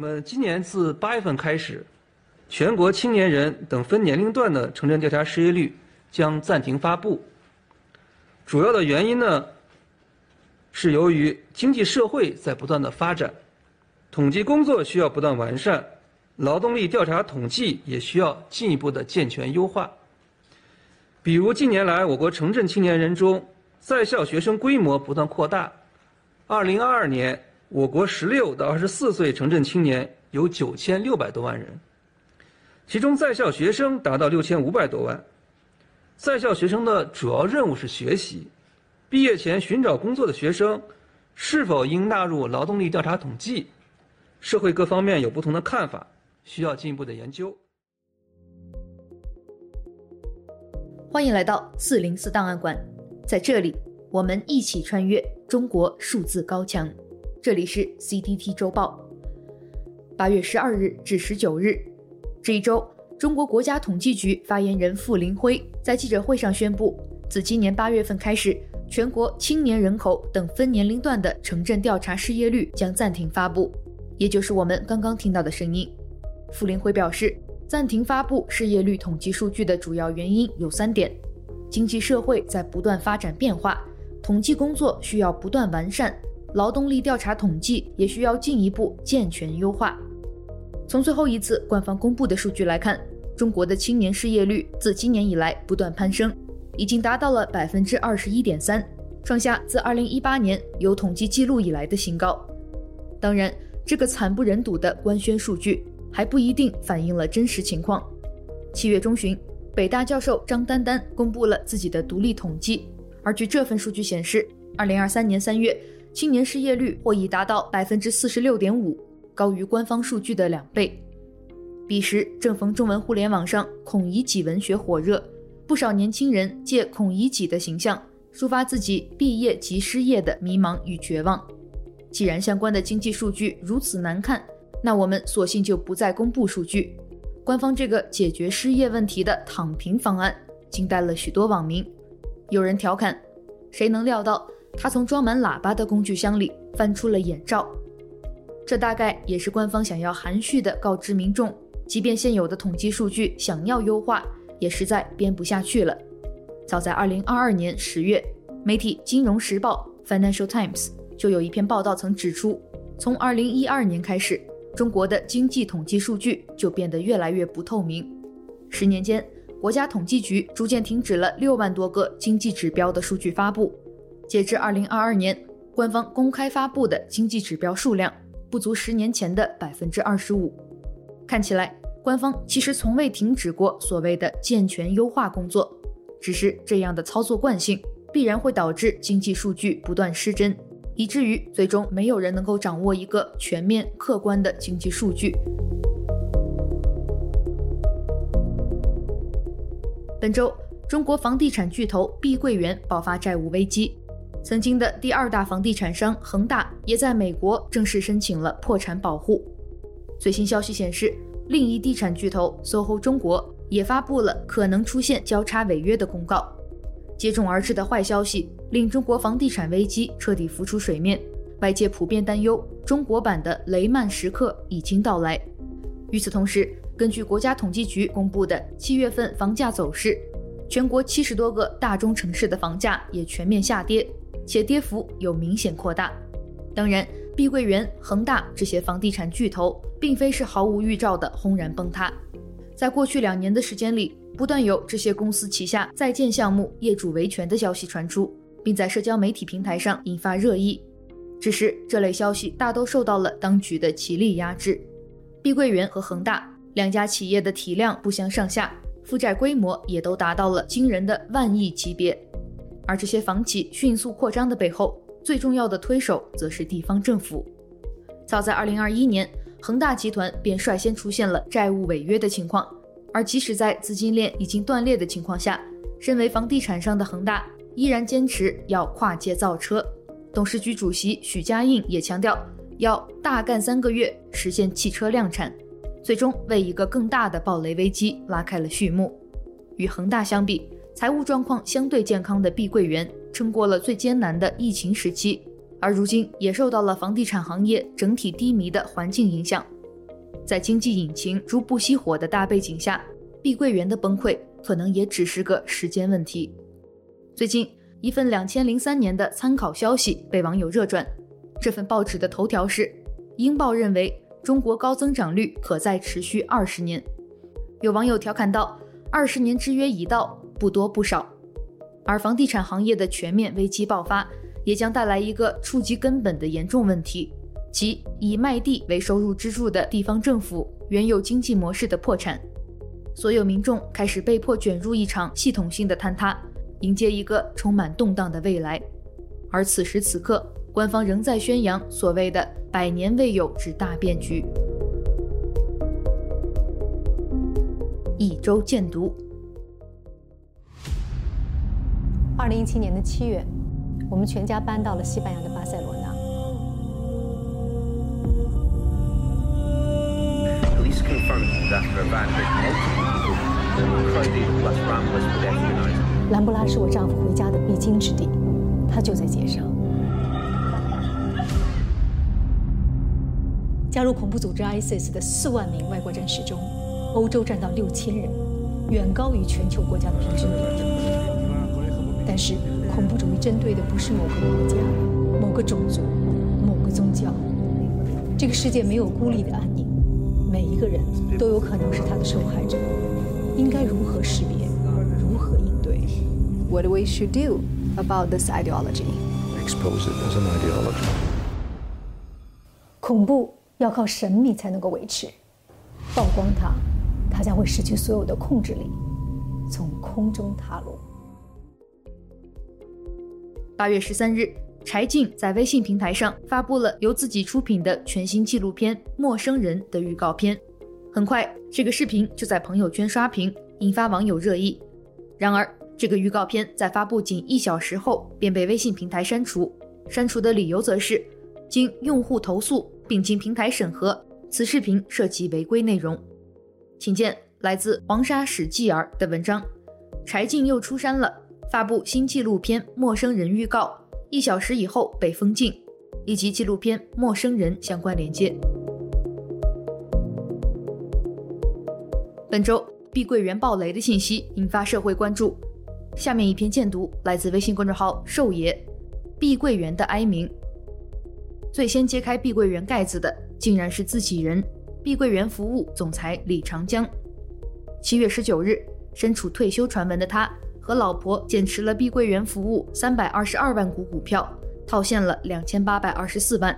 那么今年自八月份开始，全国青年人等分年龄段的城镇调查失业率将暂停发布。主要的原因呢，是由于经济社会在不断的发展，统计工作需要不断完善，劳动力调查统计也需要进一步的健全优化。比如近年来，我国城镇青年人中在校学生规模不断扩大，二零二二年。我国十六到二十四岁城镇青年有九千六百多万人，其中在校学生达到六千五百多万。在校学生的主要任务是学习，毕业前寻找工作的学生是否应纳入劳动力调查统计，社会各方面有不同的看法，需要进一步的研究。欢迎来到四零四档案馆，在这里我们一起穿越中国数字高墙。这里是 CTT 周报，八月十二日至十九日，这一周，中国国家统计局发言人傅林辉在记者会上宣布，自今年八月份开始，全国青年人口等分年龄段的城镇调查失业率将暂停发布，也就是我们刚刚听到的声音。傅林辉表示，暂停发布失业率统计数据的主要原因有三点：经济社会在不断发展变化，统计工作需要不断完善。劳动力调查统计也需要进一步健全优化。从最后一次官方公布的数据来看，中国的青年失业率自今年以来不断攀升，已经达到了百分之二十一点三，创下自二零一八年有统计记录以来的新高。当然，这个惨不忍睹的官宣数据还不一定反映了真实情况。七月中旬，北大教授张丹丹公布了自己的独立统计，而据这份数据显示，二零二三年三月。青年失业率或已达到百分之四十六点五，高于官方数据的两倍。彼时正逢中文互联网上孔乙己文学火热，不少年轻人借孔乙己的形象抒发自己毕业即失业的迷茫与绝望。既然相关的经济数据如此难看，那我们索性就不再公布数据。官方这个解决失业问题的躺平方案，惊呆了许多网民。有人调侃：“谁能料到？”他从装满喇叭的工具箱里翻出了眼罩，这大概也是官方想要含蓄地告知民众，即便现有的统计数据想要优化，也实在编不下去了。早在2022年10月，媒体《金融时报》（Financial Times） 就有一篇报道曾指出，从2012年开始，中国的经济统计数据就变得越来越不透明。十年间，国家统计局逐渐停止了六万多个经济指标的数据发布。截至二零二二年，官方公开发布的经济指标数量不足十年前的百分之二十五。看起来，官方其实从未停止过所谓的健全优化工作，只是这样的操作惯性必然会导致经济数据不断失真，以至于最终没有人能够掌握一个全面客观的经济数据。本周，中国房地产巨头碧桂园爆发债务危机。曾经的第二大房地产商恒大也在美国正式申请了破产保护。最新消息显示，另一地产巨头 SOHO 中国也发布了可能出现交叉违约的公告。接踵而至的坏消息令中国房地产危机彻底浮出水面，外界普遍担忧中国版的雷曼时刻已经到来。与此同时，根据国家统计局公布的七月份房价走势，全国七十多个大中城市的房价也全面下跌。且跌幅有明显扩大。当然，碧桂园、恒大这些房地产巨头并非是毫无预兆的轰然崩塌。在过去两年的时间里，不断有这些公司旗下在建项目业主维权的消息传出，并在社交媒体平台上引发热议。只是这类消息大都受到了当局的极力压制。碧桂园和恒大两家企业的体量不相上下，负债规模也都达到了惊人的万亿级别。而这些房企迅速扩张的背后，最重要的推手则是地方政府。早在2021年，恒大集团便率先出现了债务违约的情况。而即使在资金链已经断裂的情况下，身为房地产商的恒大依然坚持要跨界造车。董事局主席许家印也强调，要大干三个月实现汽车量产，最终为一个更大的暴雷危机拉开了序幕。与恒大相比，财务状况相对健康的碧桂园撑过了最艰难的疫情时期，而如今也受到了房地产行业整体低迷的环境影响，在经济引擎逐步熄火的大背景下，碧桂园的崩溃可能也只是个时间问题。最近，一份两千零三年的参考消息被网友热转，这份报纸的头条是：英报认为中国高增长率可再持续二十年。有网友调侃道：“二十年之约已到，不多不少。”而房地产行业的全面危机爆发，也将带来一个触及根本的严重问题。即以卖地为收入支柱的地方政府原有经济模式的破产，所有民众开始被迫卷入一场系统性的坍塌，迎接一个充满动荡的未来。而此时此刻，官方仍在宣扬所谓的“百年未有之大变局”。一周见读。二零一七年的七月，我们全家搬到了西班牙的巴塞罗那。兰布拉是我丈夫回家的必经之地，他就在街上。加入恐怖组织 ISIS 的四万名外国战士中，欧洲占到六千人，远高于全球国家的平均年龄。但是，恐怖主义针对的不是某个国家、某个种族、某个宗教。这个世界没有孤立的安宁。每一个人都有可能是他的受害者，应该如何识别，如何应对？What we should do about this ideology? Expose it as an ideology. 恐怖要靠神秘才能够维持，曝光它，它将会失去所有的控制力，从空中塌落。八月十三日。柴静在微信平台上发布了由自己出品的全新纪录片《陌生人》的预告片，很快这个视频就在朋友圈刷屏，引发网友热议。然而，这个预告片在发布仅一小时后便被微信平台删除，删除的理由则是经用户投诉并经平台审核，此视频涉及违规内容。请见来自黄沙史继儿的文章：柴静又出山了，发布新纪录片《陌生人》预告。一小时以后被封禁，以及纪录片《陌生人》相关连接。本周碧桂园暴雷的信息引发社会关注。下面一篇荐读来自微信公众号“兽爷”，碧桂园的哀鸣。最先揭开碧桂园盖子的，竟然是自己人——碧桂园服务总裁李长江。七月十九日，身处退休传闻的他。和老婆减持了碧桂园服务三百二十二万股股票，套现了两千八百二十四万。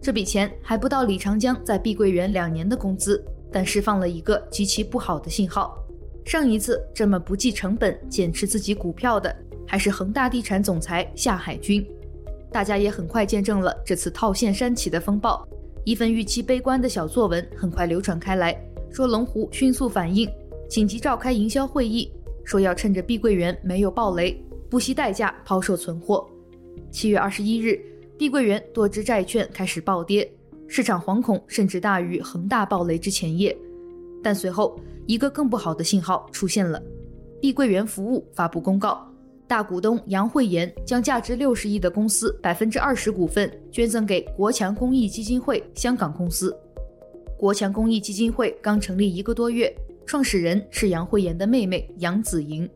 这笔钱还不到李长江在碧桂园两年的工资，但释放了一个极其不好的信号。上一次这么不计成本减持自己股票的，还是恒大地产总裁夏海军。大家也很快见证了这次套现煽起的风暴。一份预期悲观的小作文很快流传开来，说龙湖迅速反应，紧急召开营销会议。说要趁着碧桂园没有暴雷，不惜代价抛售存货。七月二十一日，碧桂园多只债券开始暴跌，市场惶恐甚至大于恒大暴雷之前夜。但随后一个更不好的信号出现了，碧桂园服务发布公告，大股东杨惠妍将价值六十亿的公司百分之二十股份捐赠给国强公益基金会香港公司。国强公益基金会刚成立一个多月。创始人是杨惠妍的妹妹杨子莹。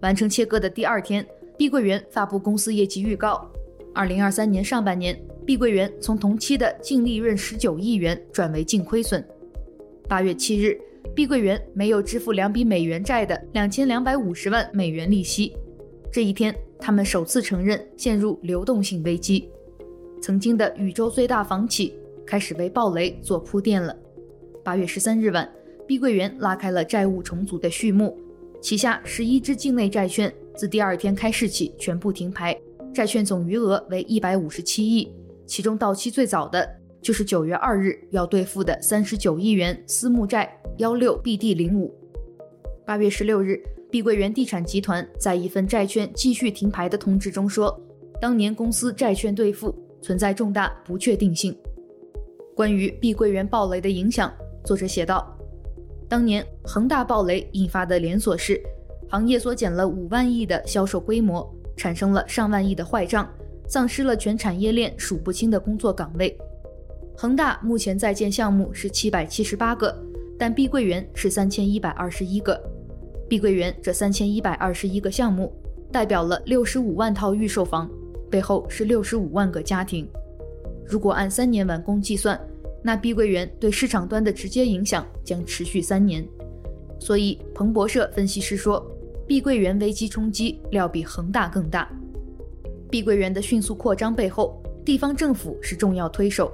完成切割的第二天，碧桂园发布公司业绩预告。二零二三年上半年，碧桂园从同期的净利润十九亿元转为净亏损。八月七日，碧桂园没有支付两笔美元债的两千两百五十万美元利息。这一天，他们首次承认陷入流动性危机。曾经的宇宙最大房企开始为暴雷做铺垫了。八月十三日晚。碧桂园拉开了债务重组的序幕，旗下十一只境内债券自第二天开市起全部停牌，债券总余额为一百五十七亿，其中到期最早的就是九月二日要兑付的三十九亿元私募债幺六 BD 零五。八月十六日，碧桂园地产集团在一份债券继续停牌的通知中说，当年公司债券兑付存在重大不确定性。关于碧桂园暴雷的影响，作者写道。当年恒大暴雷引发的连锁式，行业缩减了五万亿的销售规模，产生了上万亿的坏账，丧失了全产业链数不清的工作岗位。恒大目前在建项目是七百七十八个，但碧桂园是三千一百二十一个。碧桂园这三千一百二十一个项目，代表了六十五万套预售房，背后是六十五万个家庭。如果按三年完工计算，那碧桂园对市场端的直接影响将持续三年。所以彭博社分析师说，碧桂园危机冲击料比恒大更大。碧桂园的迅速扩张背后，地方政府是重要推手，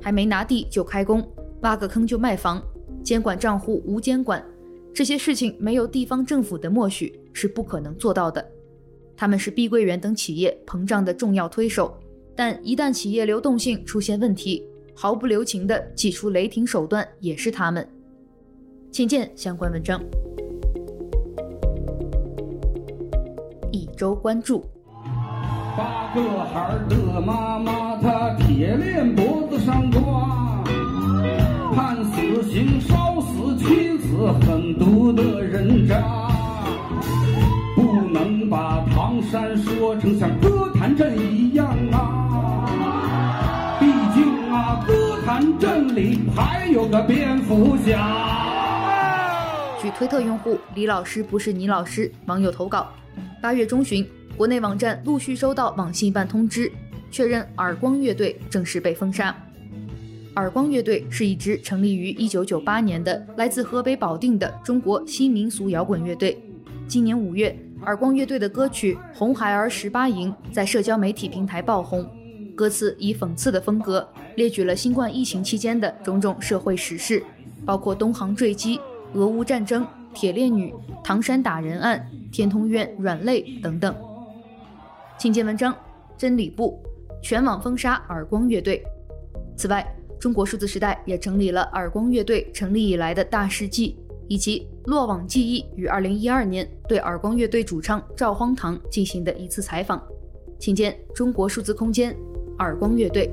还没拿地就开工，挖个坑就卖房，监管账户无监管，这些事情没有地方政府的默许是不可能做到的。他们是碧桂园等企业膨胀的重要推手，但一旦企业流动性出现问题，毫不留情地祭出雷霆手段也是他们。请见相关文章。一周关注：八个孩儿的妈妈，她铁链脖子上挂，判死刑烧死妻子，狠毒的人渣。不能把唐山说成像歌坛镇一样里还有个蝙蝠侠。据推特用户李老师不是你老师网友投稿，八月中旬，国内网站陆续收到网信办通知，确认耳光乐队正式被封杀。耳光乐队是一支成立于一九九八年的来自河北保定的中国新民俗摇滚乐队。今年五月。耳光乐队的歌曲《红孩儿十八营》在社交媒体平台爆红，歌词以讽刺的风格列举了新冠疫情期间的种种社会时事，包括东航坠机、俄乌战争、铁链女、唐山打人案、天通苑软肋等等。请见文章：真理部全网封杀耳光乐队。此外，中国数字时代也整理了耳光乐队成立以来的大事记。以及落网记忆于二零一二年对耳光乐队主唱赵荒唐进行的一次采访，请见中国数字空间。耳光乐队。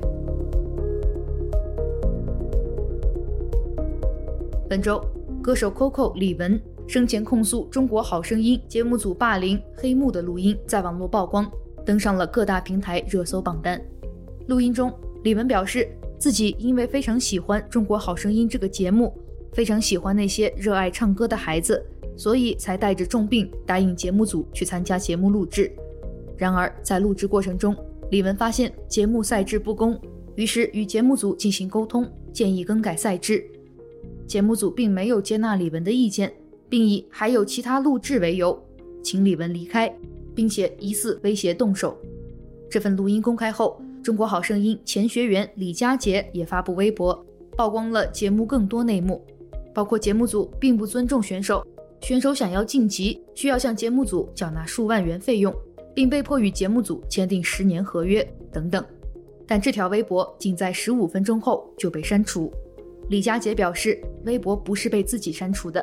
本周，歌手 Coco 李玟生前控诉《中国好声音》节目组霸凌黑幕的录音在网络曝光，登上了各大平台热搜榜单。录音中，李玟表示自己因为非常喜欢《中国好声音》这个节目。非常喜欢那些热爱唱歌的孩子，所以才带着重病答应节目组去参加节目录制。然而，在录制过程中，李玟发现节目赛制不公，于是与节目组进行沟通，建议更改赛制。节目组并没有接纳李玟的意见，并以还有其他录制为由，请李玟离开，并且疑似威胁动手。这份录音公开后，中国好声音前学员李佳杰也发布微博，曝光了节目更多内幕。包括节目组并不尊重选手，选手想要晋级需要向节目组缴纳数万元费用，并被迫与节目组签订十年合约等等。但这条微博仅在十五分钟后就被删除。李佳杰表示，微博不是被自己删除的。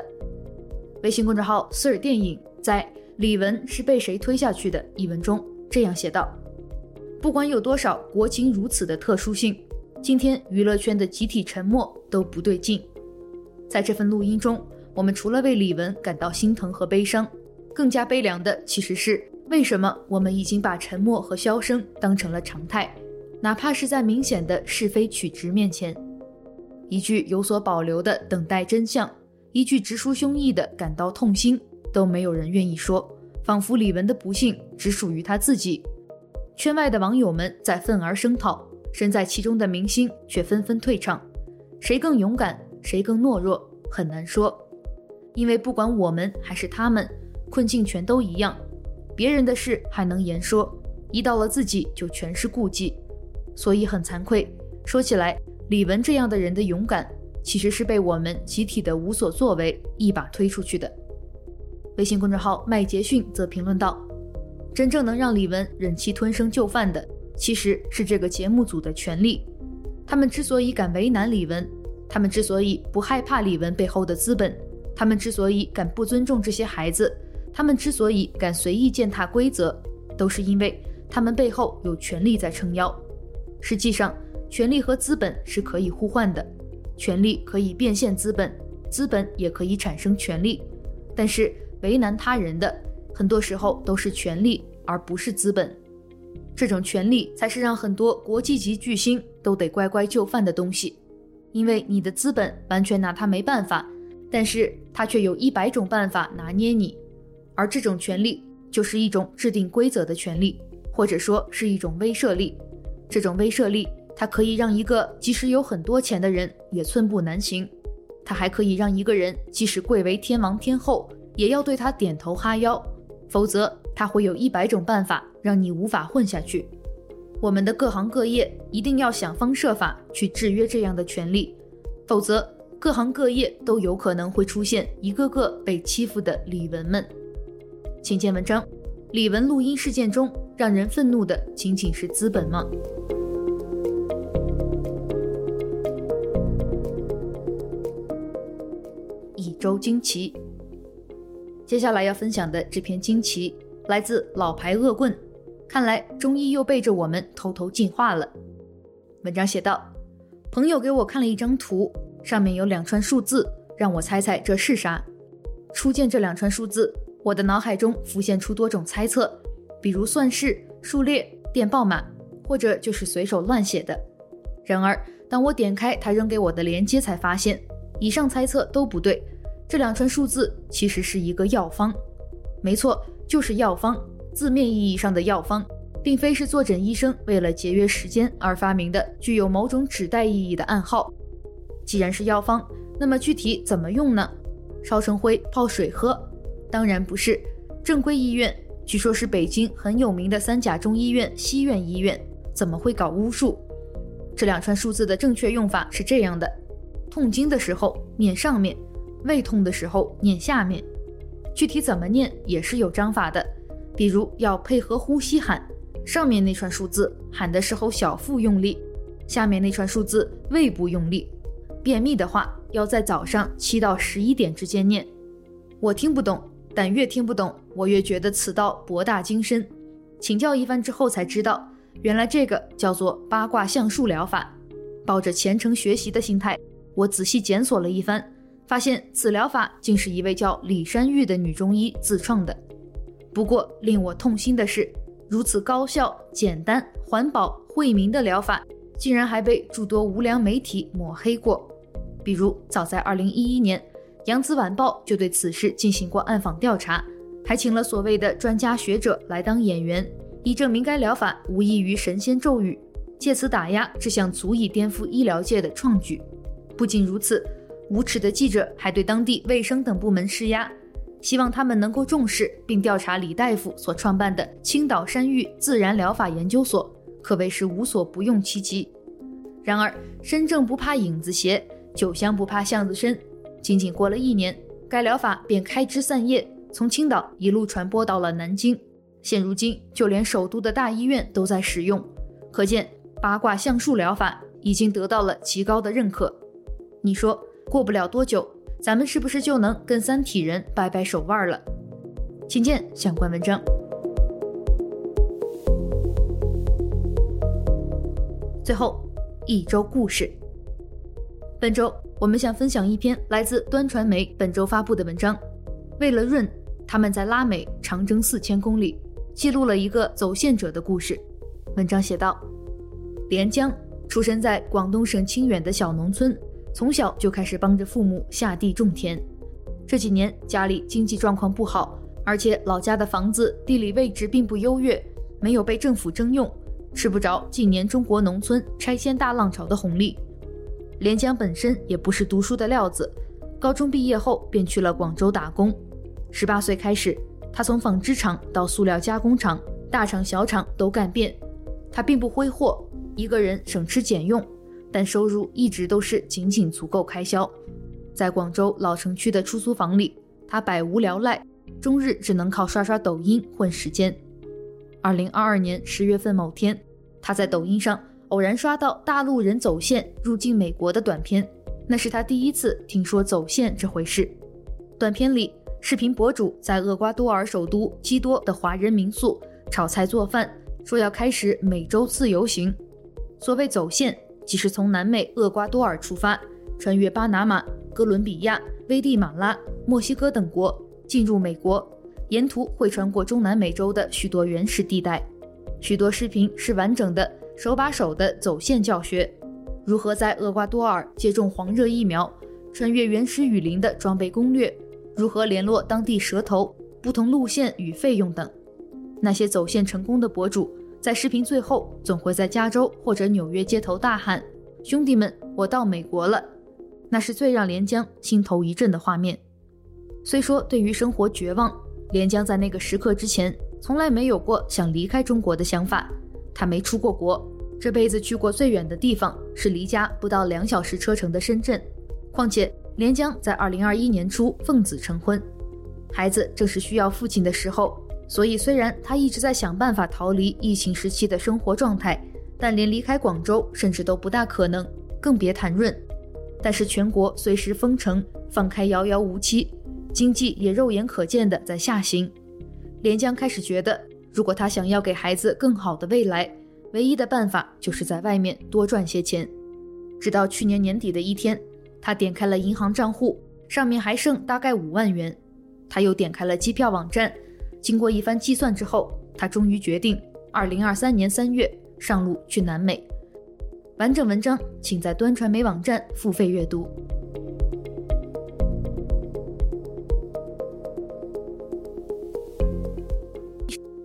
微信公众号 Sir 电影在“李玟是被谁推下去的”一文中这样写道：“不管有多少国情如此的特殊性，今天娱乐圈的集体沉默都不对劲。”在这份录音中，我们除了为李玟感到心疼和悲伤，更加悲凉的其实是为什么我们已经把沉默和销声当成了常态，哪怕是在明显的是非曲直面前，一句有所保留的等待真相，一句直抒胸臆的感到痛心，都没有人愿意说，仿佛李玟的不幸只属于他自己。圈外的网友们在愤而声讨，身在其中的明星却纷纷退场，谁更勇敢？谁更懦弱很难说，因为不管我们还是他们，困境全都一样。别人的事还能言说，一到了自己就全是顾忌，所以很惭愧。说起来，李玟这样的人的勇敢，其实是被我们集体的无所作为一把推出去的。微信公众号麦杰逊则评论道：“真正能让李玟忍气吞声就范的，其实是这个节目组的权力。他们之所以敢为难李玟。”他们之所以不害怕李玟背后的资本，他们之所以敢不尊重这些孩子，他们之所以敢随意践踏规则，都是因为他们背后有权力在撑腰。实际上，权力和资本是可以互换的，权力可以变现资本，资本也可以产生权力。但是为难他人的，很多时候都是权力，而不是资本。这种权力才是让很多国际级巨星都得乖乖就范的东西，因为你的资本完全拿他没办法，但是他却有一百种办法拿捏你，而这种权利就是一种制定规则的权利，或者说是一种威慑力。这种威慑力，它可以让一个即使有很多钱的人也寸步难行，它还可以让一个人即使贵为天王天后，也要对他点头哈腰，否则他会有一百种办法让你无法混下去。我们的各行各业一定要想方设法去制约这样的权利，否则各行各业都有可能会出现一个个被欺负的李文们。请见文章：李文录音事件中让人愤怒的仅仅是资本吗？一周惊奇。接下来要分享的这篇惊奇来自老牌恶棍，看来中医又背着我们偷偷进化了。文章写道：朋友给我看了一张图，上面有两串数字，让我猜猜这是啥。初见这两串数字，我的脑海中浮现出多种猜测，比如算式、数列、电报码，或者就是随手乱写的。然而，当我点开他扔给我的链接，才发现以上猜测都不对。这两串数字其实是一个药方，没错，就是药方，字面意义上的药方，并非是坐诊医生为了节约时间而发明的具有某种指代意义的暗号。既然是药方，那么具体怎么用呢？烧成灰泡水喝？当然不是。正规医院，据说是北京很有名的三甲中医院西苑医院，怎么会搞巫术？这两串数字的正确用法是这样的：痛经的时候念上面。胃痛的时候念下面，具体怎么念也是有章法的，比如要配合呼吸喊，上面那串数字喊的时候小腹用力，下面那串数字胃部用力。便秘的话要在早上七到十一点之间念。我听不懂，但越听不懂，我越觉得此道博大精深。请教一番之后才知道，原来这个叫做八卦相术疗法。抱着虔诚学习的心态，我仔细检索了一番。发现此疗法竟是一位叫李山玉的女中医自创的。不过令我痛心的是，如此高效、简单、环保、惠民的疗法，竟然还被诸多无良媒体抹黑过。比如，早在2011年，《扬子晚报》就对此事进行过暗访调查，还请了所谓的专家学者来当演员，以证明该疗法无异于神仙咒语，借此打压这项足以颠覆医疗界的创举。不仅如此。无耻的记者还对当地卫生等部门施压，希望他们能够重视并调查李大夫所创办的青岛山芋自然疗法研究所，可谓是无所不用其极。然而，身正不怕影子斜，酒香不怕巷子深。仅仅过了一年，该疗法便开枝散叶，从青岛一路传播到了南京。现如今，就连首都的大医院都在使用，可见八卦相术疗法已经得到了极高的认可。你说？过不了多久，咱们是不是就能跟三体人掰掰手腕了？请见相关文章。最后一周故事，本周我们想分享一篇来自端传媒本周发布的文章。为了润，他们在拉美长征四千公里，记录了一个走线者的故事。文章写道：连江出生在广东省清远的小农村。从小就开始帮着父母下地种田，这几年家里经济状况不好，而且老家的房子地理位置并不优越，没有被政府征用，吃不着近年中国农村拆迁大浪潮的红利。连江本身也不是读书的料子，高中毕业后便去了广州打工。十八岁开始，他从纺织厂到塑料加工厂，大厂小厂都干遍。他并不挥霍，一个人省吃俭用。但收入一直都是仅仅足够开销，在广州老城区的出租房里，他百无聊赖，终日只能靠刷刷抖音混时间。二零二二年十月份某天，他在抖音上偶然刷到大陆人走线入境美国的短片，那是他第一次听说走线这回事。短片里，视频博主在厄瓜多尔首都基多的华人民宿炒菜做饭，说要开始美洲自由行。所谓走线。即是从南美厄瓜多尔出发，穿越巴拿马、哥伦比亚、危地马拉、墨西哥等国，进入美国，沿途会穿过中南美洲的许多原始地带。许多视频是完整的、手把手的走线教学，如何在厄瓜多尔接种黄热疫苗，穿越原始雨林的装备攻略，如何联络当地蛇头、不同路线与费用等。那些走线成功的博主，在视频最后总会在加州或者纽约街头大喊：“兄弟们，我到美国了！”那是最让连江心头一震的画面。虽说对于生活绝望，连江在那个时刻之前从来没有过想离开中国的想法。他没出过国，这辈子去过最远的地方是离家不到两小时车程的深圳。况且连江在2021年初奉子成婚，孩子正是需要父亲的时候。所以虽然他一直在想办法逃离疫情时期的生活状态，但连离开广州甚至都不大可能，更别谈润。但是全国随时封城，放开遥遥无期。经济也肉眼可见的在下行，连江开始觉得，如果他想要给孩子更好的未来，唯一的办法就是在外面多赚些钱。直到去年年底的一天，他点开了银行账户，上面还剩大概五万元。他又点开了机票网站，经过一番计算之后，他终于决定，二零二三年三月上路去南美。完整文章请在端传媒网站付费阅读。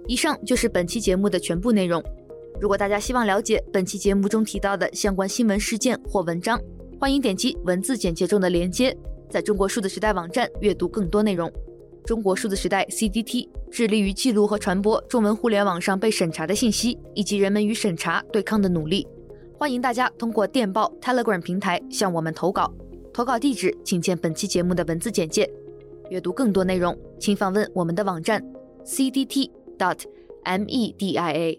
以上就是本期节目的全部内容。如果大家希望了解本期节目中提到的相关新闻事件或文章，欢迎点击文字简介中的链接，在中国数字时代网站阅读更多内容。中国数字时代 （CDT） 致力于记录和传播中文互联网上被审查的信息，以及人们与审查对抗的努力。欢迎大家通过电报 Telegram 平台向我们投稿，投稿地址请见本期节目的文字简介。阅读更多内容，请访问我们的网站 CDT。Dot media